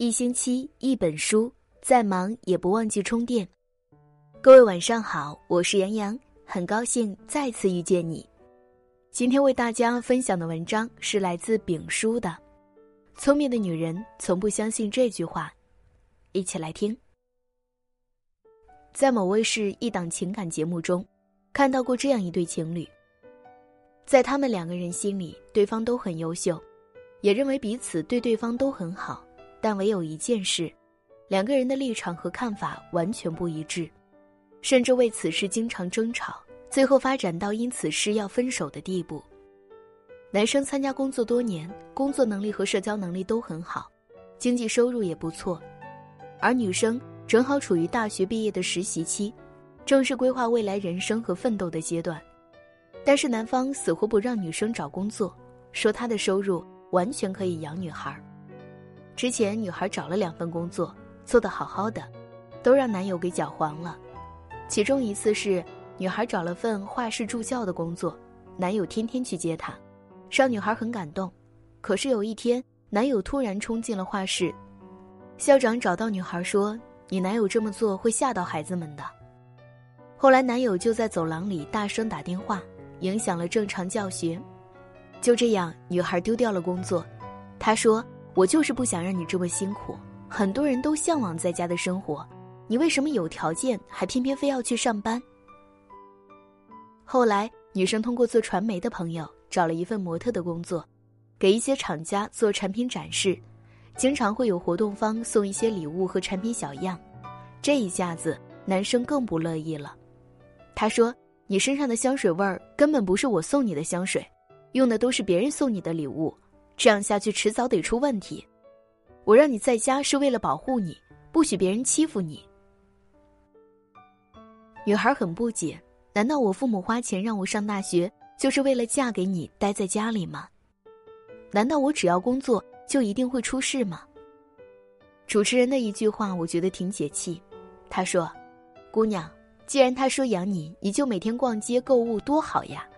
一星期一本书，再忙也不忘记充电。各位晚上好，我是杨洋，很高兴再次遇见你。今天为大家分享的文章是来自丙书的《聪明的女人从不相信这句话》，一起来听。在某卫视一档情感节目中，看到过这样一对情侣，在他们两个人心里，对方都很优秀，也认为彼此对对方都很好。但唯有一件事，两个人的立场和看法完全不一致，甚至为此事经常争吵，最后发展到因此事要分手的地步。男生参加工作多年，工作能力和社交能力都很好，经济收入也不错，而女生正好处于大学毕业的实习期，正是规划未来人生和奋斗的阶段。但是男方死活不让女生找工作，说他的收入完全可以养女孩。之前女孩找了两份工作，做得好好的，都让男友给搅黄了。其中一次是女孩找了份画室助教的工作，男友天天去接她，让女孩很感动。可是有一天，男友突然冲进了画室，校长找到女孩说：“你男友这么做会吓到孩子们的。”后来男友就在走廊里大声打电话，影响了正常教学。就这样，女孩丢掉了工作。她说。我就是不想让你这么辛苦。很多人都向往在家的生活，你为什么有条件还偏偏非要去上班？后来，女生通过做传媒的朋友找了一份模特的工作，给一些厂家做产品展示，经常会有活动方送一些礼物和产品小样。这一下子，男生更不乐意了。他说：“你身上的香水味儿根本不是我送你的香水，用的都是别人送你的礼物。”这样下去，迟早得出问题。我让你在家是为了保护你，不许别人欺负你。女孩很不解，难道我父母花钱让我上大学，就是为了嫁给你，待在家里吗？难道我只要工作就一定会出事吗？主持人的一句话，我觉得挺解气。他说：“姑娘，既然他说养你，你就每天逛街购物多好呀，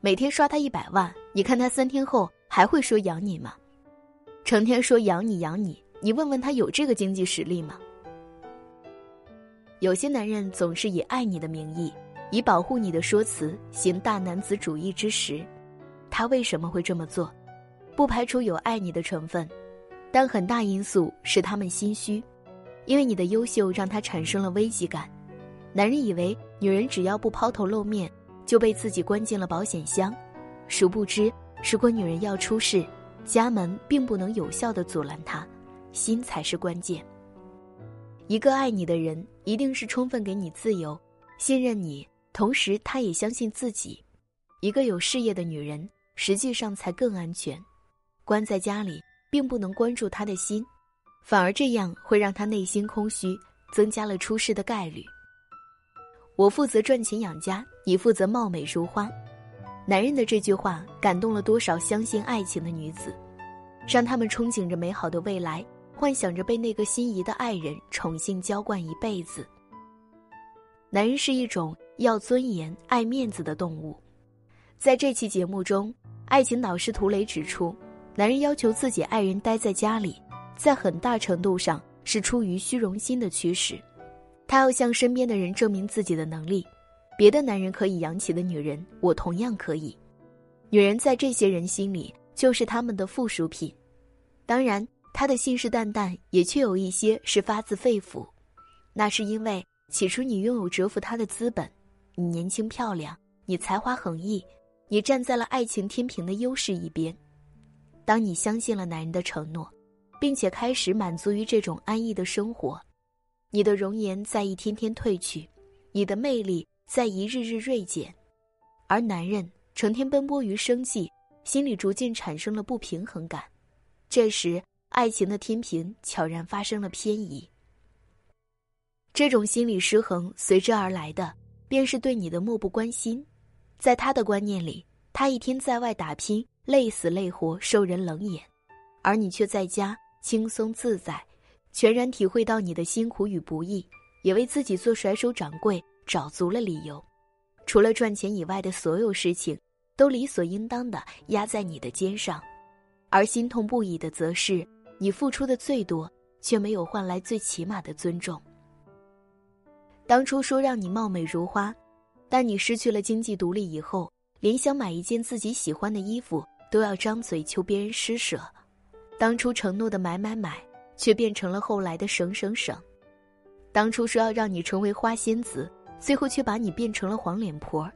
每天刷他一百万，你看他三天后。”还会说养你吗？成天说养你养你，你问问他有这个经济实力吗？有些男人总是以爱你的名义，以保护你的说辞行大男子主义之实。他为什么会这么做？不排除有爱你的成分，但很大因素是他们心虚，因为你的优秀让他产生了危机感。男人以为女人只要不抛头露面，就被自己关进了保险箱，殊不知。如果女人要出事，家门并不能有效的阻拦她，心才是关键。一个爱你的人，一定是充分给你自由，信任你，同时他也相信自己。一个有事业的女人，实际上才更安全。关在家里，并不能关注他的心，反而这样会让他内心空虚，增加了出事的概率。我负责赚钱养家，你负责貌美如花。男人的这句话感动了多少相信爱情的女子，让他们憧憬着美好的未来，幻想着被那个心仪的爱人宠幸娇惯一辈子。男人是一种要尊严、爱面子的动物，在这期节目中，爱情导师涂磊指出，男人要求自己爱人待在家里，在很大程度上是出于虚荣心的驱使，他要向身边的人证明自己的能力。别的男人可以养起的女人，我同样可以。女人在这些人心里就是他们的附属品。当然，他的信誓旦旦也确有一些是发自肺腑。那是因为起初你拥有折服他的资本，你年轻漂亮，你才华横溢，你站在了爱情天平的优势一边。当你相信了男人的承诺，并且开始满足于这种安逸的生活，你的容颜在一天天褪去，你的魅力。在一日日锐减，而男人成天奔波于生计，心里逐渐产生了不平衡感。这时，爱情的天平悄然发生了偏移。这种心理失衡随之而来的，便是对你的漠不关心。在他的观念里，他一天在外打拼，累死累活，受人冷眼，而你却在家轻松自在，全然体会到你的辛苦与不易，也为自己做甩手掌柜。找足了理由，除了赚钱以外的所有事情，都理所应当的压在你的肩上，而心痛不已的则是，你付出的最多，却没有换来最起码的尊重。当初说让你貌美如花，但你失去了经济独立以后，连想买一件自己喜欢的衣服都要张嘴求别人施舍。当初承诺的买买买，却变成了后来的省省省。当初说要让你成为花仙子，最后却把你变成了黄脸婆。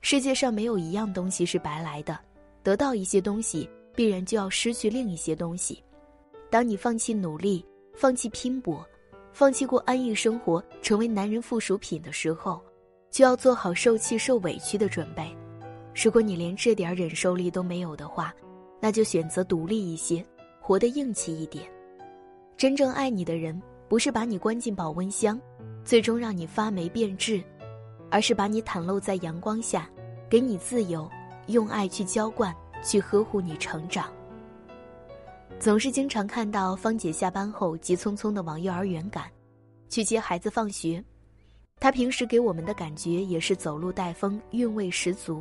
世界上没有一样东西是白来的，得到一些东西，必然就要失去另一些东西。当你放弃努力，放弃拼搏，放弃过安逸生活，成为男人附属品的时候，就要做好受气受委屈的准备。如果你连这点忍受力都没有的话，那就选择独立一些，活得硬气一点。真正爱你的人，不是把你关进保温箱，最终让你发霉变质，而是把你袒露在阳光下，给你自由，用爱去浇灌，去呵护你成长。总是经常看到芳姐下班后急匆匆的往幼儿园赶，去接孩子放学。她平时给我们的感觉也是走路带风，韵味十足。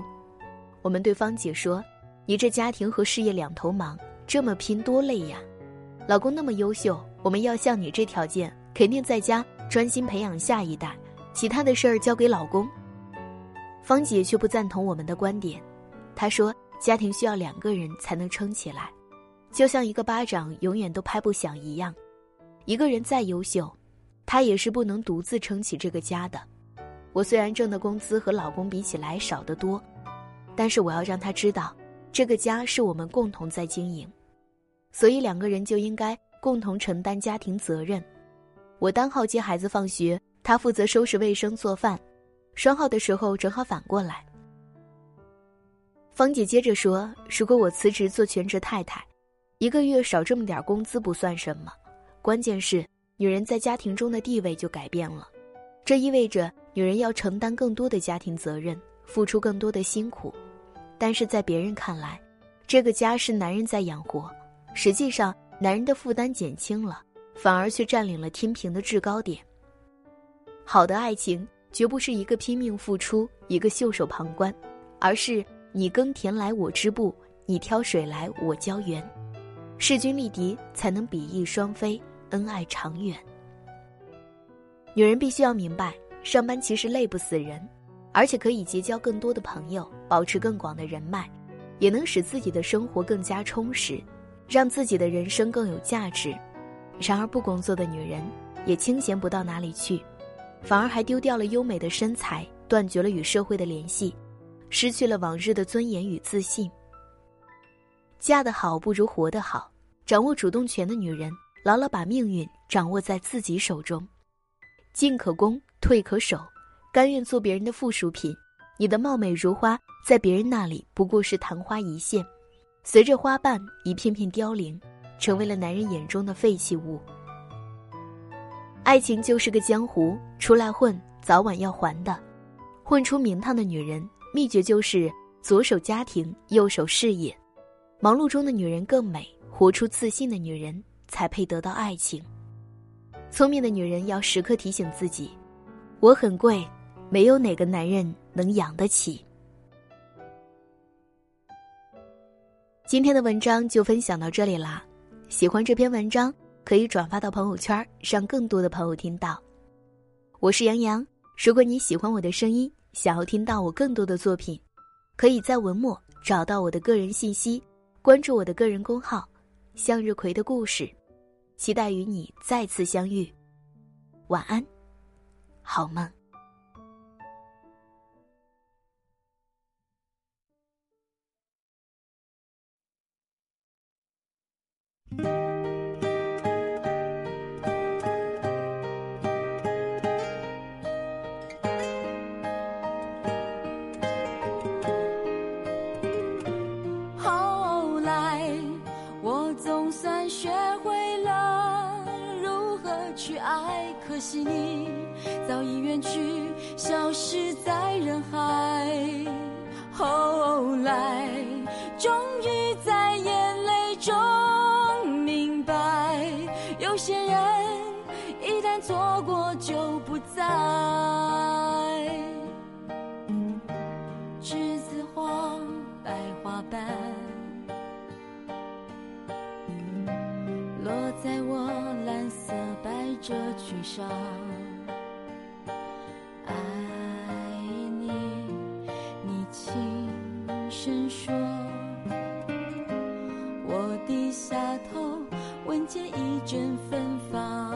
我们对芳姐说：“你这家庭和事业两头忙，这么拼多累呀！老公那么优秀，我们要像你这条件，肯定在家专心培养下一代，其他的事儿交给老公。”芳姐却不赞同我们的观点，她说：“家庭需要两个人才能撑起来。”就像一个巴掌永远都拍不响一样，一个人再优秀，他也是不能独自撑起这个家的。我虽然挣的工资和老公比起来少得多，但是我要让他知道，这个家是我们共同在经营，所以两个人就应该共同承担家庭责任。我单号接孩子放学，他负责收拾卫生做饭，双号的时候正好反过来。芳姐接着说：“如果我辞职做全职太太。”一个月少这么点工资不算什么，关键是女人在家庭中的地位就改变了，这意味着女人要承担更多的家庭责任，付出更多的辛苦。但是在别人看来，这个家是男人在养活，实际上男人的负担减轻了，反而却占领了天平的制高点。好的爱情绝不是一个拼命付出，一个袖手旁观，而是你耕田来我织布，你挑水来我浇园。势均力敌，才能比翼双飞，恩爱长远。女人必须要明白，上班其实累不死人，而且可以结交更多的朋友，保持更广的人脉，也能使自己的生活更加充实，让自己的人生更有价值。然而，不工作的女人也清闲不到哪里去，反而还丢掉了优美的身材，断绝了与社会的联系，失去了往日的尊严与自信。嫁得好不如活得好，掌握主动权的女人，牢牢把命运掌握在自己手中。进可攻，退可守，甘愿做别人的附属品。你的貌美如花，在别人那里不过是昙花一现，随着花瓣一片片凋零，成为了男人眼中的废弃物。爱情就是个江湖，出来混，早晚要还的。混出名堂的女人，秘诀就是左手家庭，右手事业。忙碌中的女人更美，活出自信的女人才配得到爱情。聪明的女人要时刻提醒自己：我很贵，没有哪个男人能养得起。今天的文章就分享到这里啦，喜欢这篇文章可以转发到朋友圈，让更多的朋友听到。我是杨洋，如果你喜欢我的声音，想要听到我更多的作品，可以在文末找到我的个人信息。关注我的个人公号“向日葵的故事”，期待与你再次相遇。晚安，好梦。可错过就不再。栀子花白花瓣，落在我蓝色百褶裙。上。爱你，你轻声说。我低下头，闻见一阵芬芳。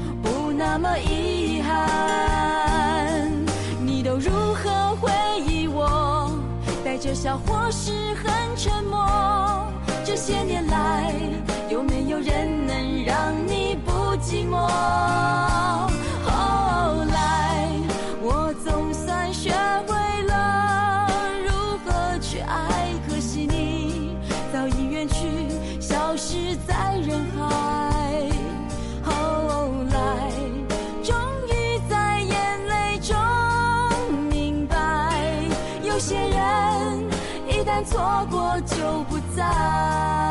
那么遗憾。你都如何回忆我？带着笑或是很沉默。这些年来，有没有人能让你不寂寞？错过就不再。